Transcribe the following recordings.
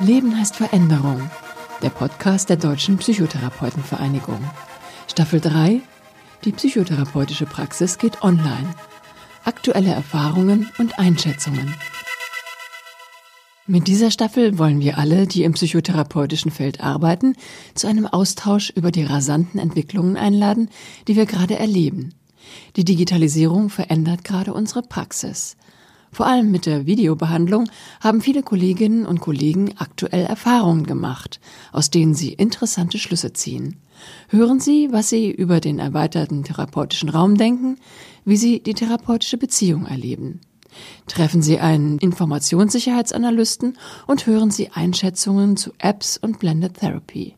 Leben heißt Veränderung. Der Podcast der Deutschen Psychotherapeutenvereinigung. Staffel 3. Die psychotherapeutische Praxis geht online. Aktuelle Erfahrungen und Einschätzungen. Mit dieser Staffel wollen wir alle, die im psychotherapeutischen Feld arbeiten, zu einem Austausch über die rasanten Entwicklungen einladen, die wir gerade erleben. Die Digitalisierung verändert gerade unsere Praxis. Vor allem mit der Videobehandlung haben viele Kolleginnen und Kollegen aktuell Erfahrungen gemacht, aus denen sie interessante Schlüsse ziehen. Hören Sie, was Sie über den erweiterten therapeutischen Raum denken, wie Sie die therapeutische Beziehung erleben. Treffen Sie einen Informationssicherheitsanalysten und hören Sie Einschätzungen zu Apps und Blended Therapy.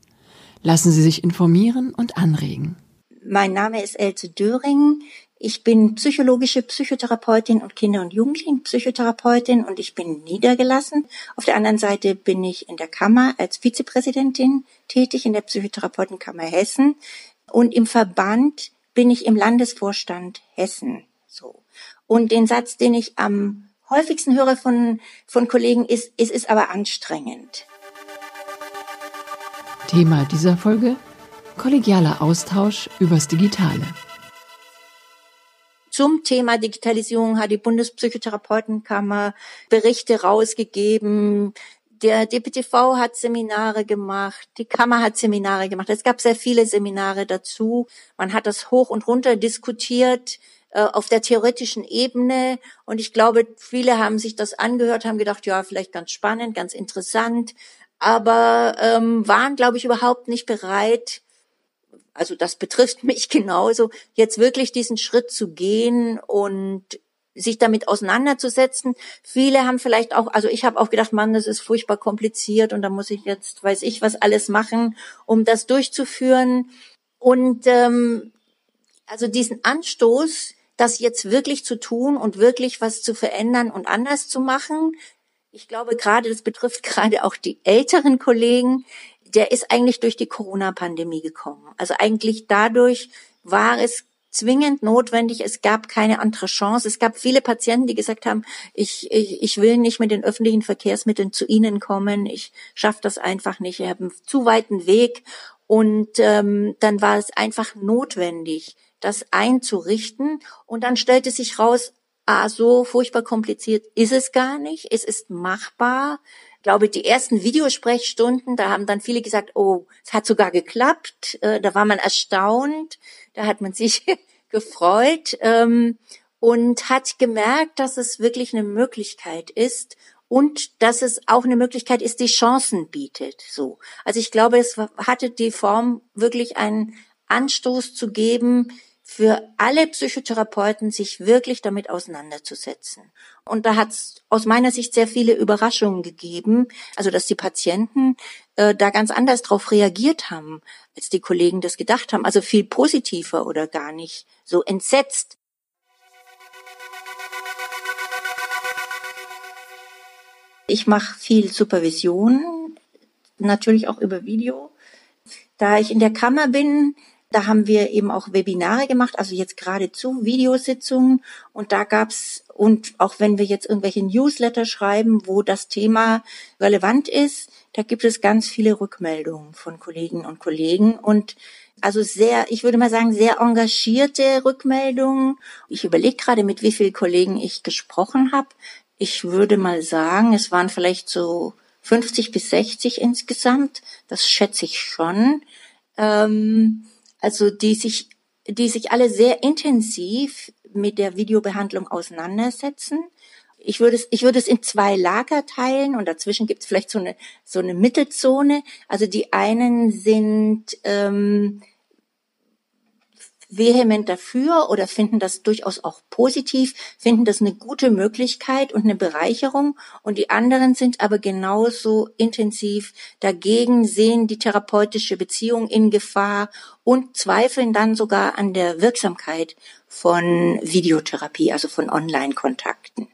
Lassen Sie sich informieren und anregen. Mein Name ist Else Döring. Ich bin psychologische Psychotherapeutin und Kinder- und Jugendlichenpsychotherapeutin und ich bin niedergelassen. Auf der anderen Seite bin ich in der Kammer als Vizepräsidentin tätig in der Psychotherapeutenkammer Hessen und im Verband bin ich im Landesvorstand Hessen. So. Und den Satz, den ich am häufigsten höre von, von Kollegen ist, es ist aber anstrengend. Thema dieser Folge? Kollegialer Austausch übers Digitale. Zum Thema Digitalisierung hat die Bundespsychotherapeutenkammer Berichte rausgegeben. Der DPTV hat Seminare gemacht, die Kammer hat Seminare gemacht. Es gab sehr viele Seminare dazu. Man hat das hoch und runter diskutiert äh, auf der theoretischen Ebene. Und ich glaube, viele haben sich das angehört, haben gedacht, ja, vielleicht ganz spannend, ganz interessant, aber ähm, waren, glaube ich, überhaupt nicht bereit, also das betrifft mich genauso, jetzt wirklich diesen Schritt zu gehen und sich damit auseinanderzusetzen. Viele haben vielleicht auch, also ich habe auch gedacht, Mann, das ist furchtbar kompliziert und da muss ich jetzt, weiß ich, was alles machen, um das durchzuführen. Und ähm, also diesen Anstoß, das jetzt wirklich zu tun und wirklich was zu verändern und anders zu machen. Ich glaube gerade, das betrifft gerade auch die älteren Kollegen, der ist eigentlich durch die Corona-Pandemie gekommen. Also eigentlich dadurch war es zwingend notwendig. Es gab keine andere Chance. Es gab viele Patienten, die gesagt haben, ich, ich, ich will nicht mit den öffentlichen Verkehrsmitteln zu Ihnen kommen. Ich schaffe das einfach nicht. Ich habe einen zu weiten Weg. Und ähm, dann war es einfach notwendig, das einzurichten. Und dann stellte sich raus, ah, so furchtbar kompliziert ist es gar nicht. Es ist machbar glaube, die ersten Videosprechstunden, da haben dann viele gesagt, oh, es hat sogar geklappt. Äh, da war man erstaunt, da hat man sich gefreut ähm, und hat gemerkt, dass es wirklich eine Möglichkeit ist und dass es auch eine Möglichkeit ist, die Chancen bietet. So, also ich glaube, es hatte die Form wirklich einen Anstoß zu geben, für alle Psychotherapeuten, sich wirklich damit auseinanderzusetzen. Und da hat es aus meiner Sicht sehr viele Überraschungen gegeben, also dass die Patienten äh, da ganz anders drauf reagiert haben, als die Kollegen das gedacht haben, also viel positiver oder gar nicht so entsetzt. Ich mache viel Supervision, natürlich auch über Video. Da ich in der Kammer bin, da haben wir eben auch Webinare gemacht, also jetzt geradezu Videositzungen. Und da gab's und auch wenn wir jetzt irgendwelche Newsletter schreiben, wo das Thema relevant ist, da gibt es ganz viele Rückmeldungen von Kollegen und Kollegen und also sehr, ich würde mal sagen, sehr engagierte Rückmeldungen. Ich überlege gerade, mit wie vielen Kollegen ich gesprochen habe. Ich würde mal sagen, es waren vielleicht so 50 bis 60 insgesamt. Das schätze ich schon. Ähm, also die sich, die sich alle sehr intensiv mit der Videobehandlung auseinandersetzen. Ich würde es, ich würde es in zwei Lager teilen und dazwischen gibt es vielleicht so eine so eine Mittelzone. Also die einen sind ähm, vehement dafür oder finden das durchaus auch positiv, finden das eine gute Möglichkeit und eine Bereicherung und die anderen sind aber genauso intensiv dagegen, sehen die therapeutische Beziehung in Gefahr und zweifeln dann sogar an der Wirksamkeit von Videotherapie, also von Online-Kontakten.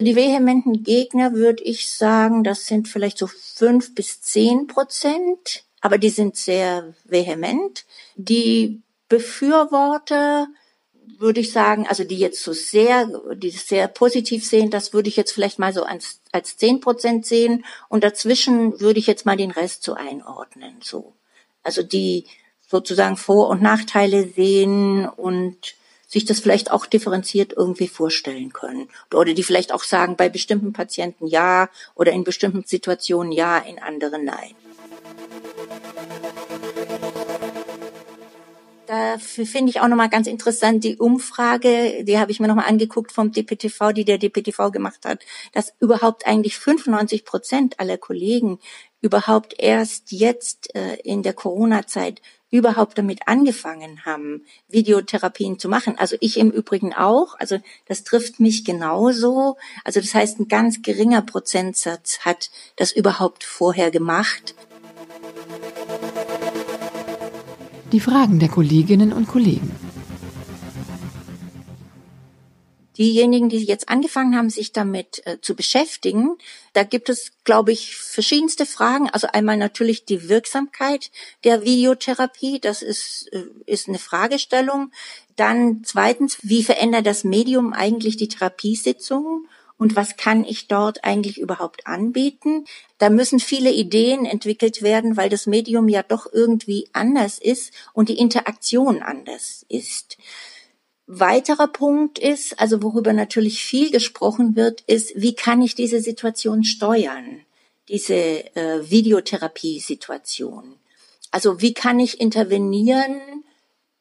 Die vehementen Gegner würde ich sagen, das sind vielleicht so fünf bis zehn Prozent, aber die sind sehr vehement. Die Befürworter, würde ich sagen, also die jetzt so sehr, die sehr positiv sehen, das würde ich jetzt vielleicht mal so als, als zehn Prozent sehen und dazwischen würde ich jetzt mal den Rest so einordnen, so. Also die sozusagen Vor- und Nachteile sehen und sich das vielleicht auch differenziert irgendwie vorstellen können. Oder die vielleicht auch sagen, bei bestimmten Patienten ja oder in bestimmten Situationen ja, in anderen nein. Dafür finde ich auch nochmal ganz interessant die Umfrage, die habe ich mir nochmal angeguckt vom DPTV, die der DPTV gemacht hat, dass überhaupt eigentlich 95 Prozent aller Kollegen überhaupt erst jetzt äh, in der Corona-Zeit überhaupt damit angefangen haben, Videotherapien zu machen. Also ich im Übrigen auch. Also das trifft mich genauso. Also das heißt, ein ganz geringer Prozentsatz hat das überhaupt vorher gemacht. Die Fragen der Kolleginnen und Kollegen. Diejenigen, die jetzt angefangen haben, sich damit äh, zu beschäftigen, da gibt es, glaube ich, verschiedenste Fragen. Also einmal natürlich die Wirksamkeit der Videotherapie, das ist, äh, ist eine Fragestellung. Dann zweitens, wie verändert das Medium eigentlich die Therapiesitzungen? Und was kann ich dort eigentlich überhaupt anbieten. Da müssen viele Ideen entwickelt werden, weil das Medium ja doch irgendwie anders ist und die Interaktion anders ist. Weiterer Punkt ist, also worüber natürlich viel gesprochen wird, ist, wie kann ich diese Situation steuern, diese äh, Videotherapie-Situation. Also wie kann ich intervenieren,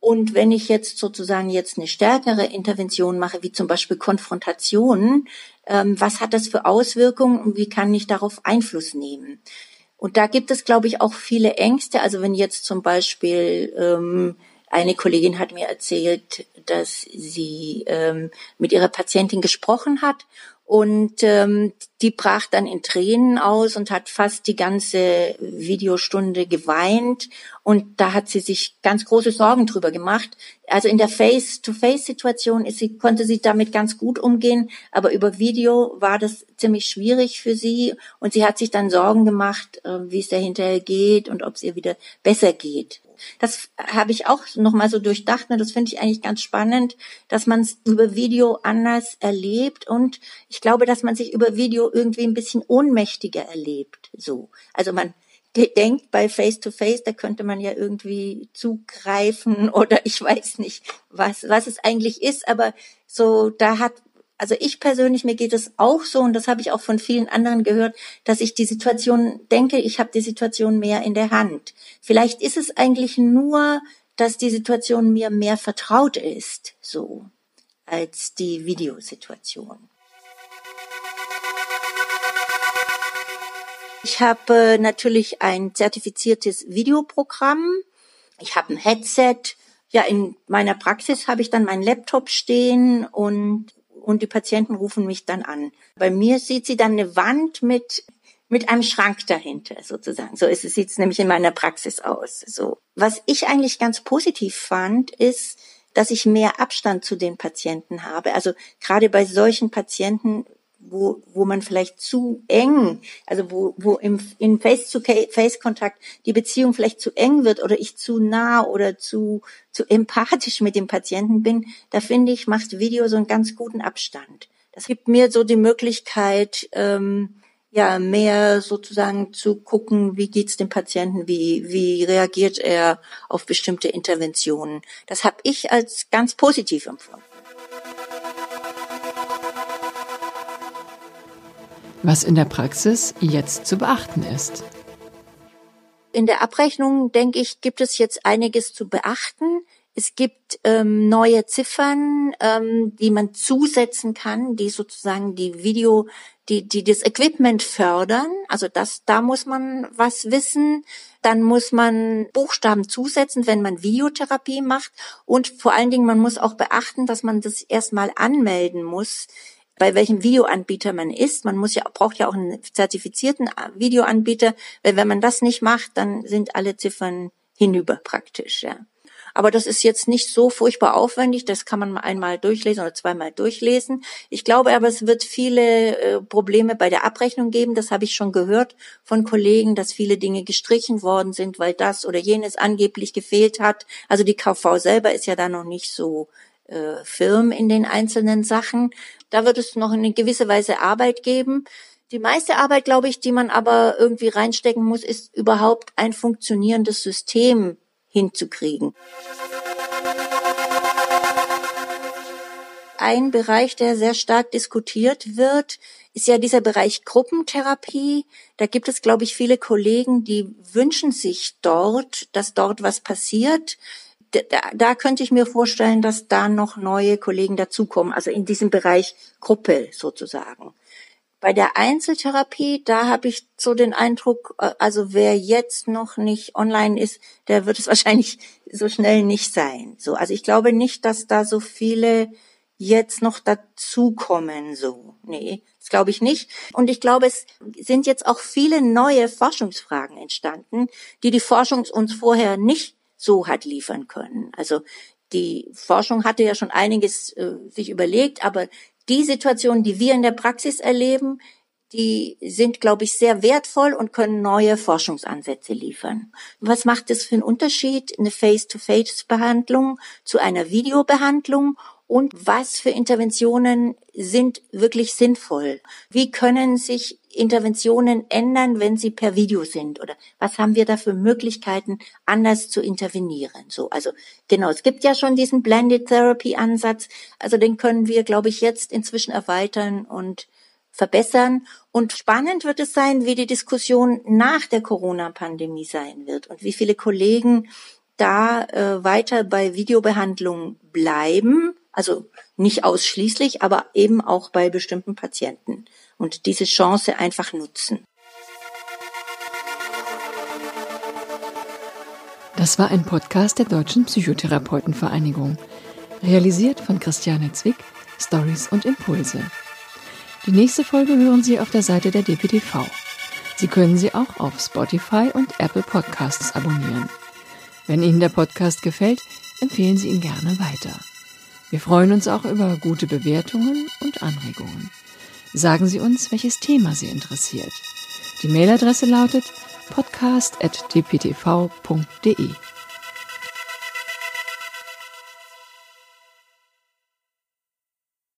und wenn ich jetzt sozusagen jetzt eine stärkere Intervention mache, wie zum Beispiel Konfrontation, ähm, was hat das für Auswirkungen und wie kann ich darauf Einfluss nehmen? Und da gibt es, glaube ich, auch viele Ängste. Also wenn jetzt zum Beispiel ähm, eine Kollegin hat mir erzählt, dass sie ähm, mit ihrer Patientin gesprochen hat und ähm, die brach dann in Tränen aus und hat fast die ganze Videostunde geweint. Und da hat sie sich ganz große Sorgen drüber gemacht. Also in der Face-to-Face-Situation sie, konnte sie damit ganz gut umgehen. Aber über Video war das ziemlich schwierig für sie. Und sie hat sich dann Sorgen gemacht, äh, wie es dahinter geht und ob es ihr wieder besser geht. Das habe ich auch nochmal so durchdacht. Ne? Das finde ich eigentlich ganz spannend, dass man es über Video anders erlebt. Und ich glaube, dass man sich über Video irgendwie ein bisschen ohnmächtiger erlebt. So. Also man denkt bei Face to Face, da könnte man ja irgendwie zugreifen oder ich weiß nicht, was, was es eigentlich ist, aber so, da hat also ich persönlich, mir geht es auch so, und das habe ich auch von vielen anderen gehört, dass ich die Situation denke, ich habe die Situation mehr in der Hand. Vielleicht ist es eigentlich nur, dass die Situation mir mehr vertraut ist, so, als die Videosituation. Ich habe äh, natürlich ein zertifiziertes Videoprogramm. Ich habe ein Headset. Ja, in meiner Praxis habe ich dann meinen Laptop stehen und und die Patienten rufen mich dann an. Bei mir sieht sie dann eine Wand mit mit einem Schrank dahinter sozusagen. So sieht es nämlich in meiner Praxis aus. So was ich eigentlich ganz positiv fand, ist, dass ich mehr Abstand zu den Patienten habe. Also gerade bei solchen Patienten wo, wo man vielleicht zu eng, also wo, wo im, in Face-to-Face-Kontakt die Beziehung vielleicht zu eng wird oder ich zu nah oder zu, zu empathisch mit dem Patienten bin, da finde ich, macht Video so einen ganz guten Abstand. Das gibt mir so die Möglichkeit, ähm, ja, mehr sozusagen zu gucken, wie geht's dem Patienten, wie, wie reagiert er auf bestimmte Interventionen. Das habe ich als ganz positiv empfunden. Was in der Praxis jetzt zu beachten ist. In der Abrechnung, denke ich, gibt es jetzt einiges zu beachten. Es gibt ähm, neue Ziffern, ähm, die man zusetzen kann, die sozusagen die Video, die, die das Equipment fördern. Also das, da muss man was wissen. Dann muss man Buchstaben zusetzen, wenn man Videotherapie macht. Und vor allen Dingen, man muss auch beachten, dass man das erstmal anmelden muss bei welchem Videoanbieter man ist. Man muss ja, braucht ja auch einen zertifizierten Videoanbieter, weil wenn man das nicht macht, dann sind alle Ziffern hinüber praktisch, ja. Aber das ist jetzt nicht so furchtbar aufwendig. Das kann man einmal durchlesen oder zweimal durchlesen. Ich glaube aber, es wird viele äh, Probleme bei der Abrechnung geben. Das habe ich schon gehört von Kollegen, dass viele Dinge gestrichen worden sind, weil das oder jenes angeblich gefehlt hat. Also die KV selber ist ja da noch nicht so äh, firm in den einzelnen Sachen. Da wird es noch eine gewisse Weise Arbeit geben. Die meiste Arbeit, glaube ich, die man aber irgendwie reinstecken muss, ist überhaupt ein funktionierendes System hinzukriegen. Ein Bereich, der sehr stark diskutiert wird, ist ja dieser Bereich Gruppentherapie. Da gibt es, glaube ich, viele Kollegen, die wünschen sich dort, dass dort was passiert. Da, da könnte ich mir vorstellen, dass da noch neue Kollegen dazukommen, also in diesem Bereich Gruppe sozusagen. Bei der Einzeltherapie, da habe ich so den Eindruck, äh, also wer jetzt noch nicht online ist, der wird es wahrscheinlich so schnell nicht sein. So, also ich glaube nicht, dass da so viele jetzt noch dazukommen, so. Nee, das glaube ich nicht. Und ich glaube, es sind jetzt auch viele neue Forschungsfragen entstanden, die die Forschung uns vorher nicht so hat liefern können. Also die Forschung hatte ja schon einiges äh, sich überlegt, aber die Situationen, die wir in der Praxis erleben, die sind, glaube ich, sehr wertvoll und können neue Forschungsansätze liefern. Was macht es für einen Unterschied, eine Face-to-Face-Behandlung zu einer Videobehandlung und was für Interventionen sind wirklich sinnvoll? Wie können sich Interventionen ändern, wenn sie per Video sind? Oder was haben wir da für Möglichkeiten, anders zu intervenieren? So, also genau, es gibt ja schon diesen Blended Therapy Ansatz. Also den können wir, glaube ich, jetzt inzwischen erweitern und verbessern. Und spannend wird es sein, wie die Diskussion nach der Corona-Pandemie sein wird und wie viele Kollegen da äh, weiter bei Videobehandlung bleiben also nicht ausschließlich, aber eben auch bei bestimmten Patienten. Und diese Chance einfach nutzen. Das war ein Podcast der Deutschen Psychotherapeutenvereinigung. Realisiert von Christiane Zwick, Stories und Impulse. Die nächste Folge hören Sie auf der Seite der DPTV. Sie können sie auch auf Spotify und Apple Podcasts abonnieren. Wenn Ihnen der Podcast gefällt, empfehlen Sie ihn gerne weiter. Wir freuen uns auch über gute Bewertungen und Anregungen. Sagen Sie uns, welches Thema Sie interessiert. Die Mailadresse lautet podcast.dptv.de.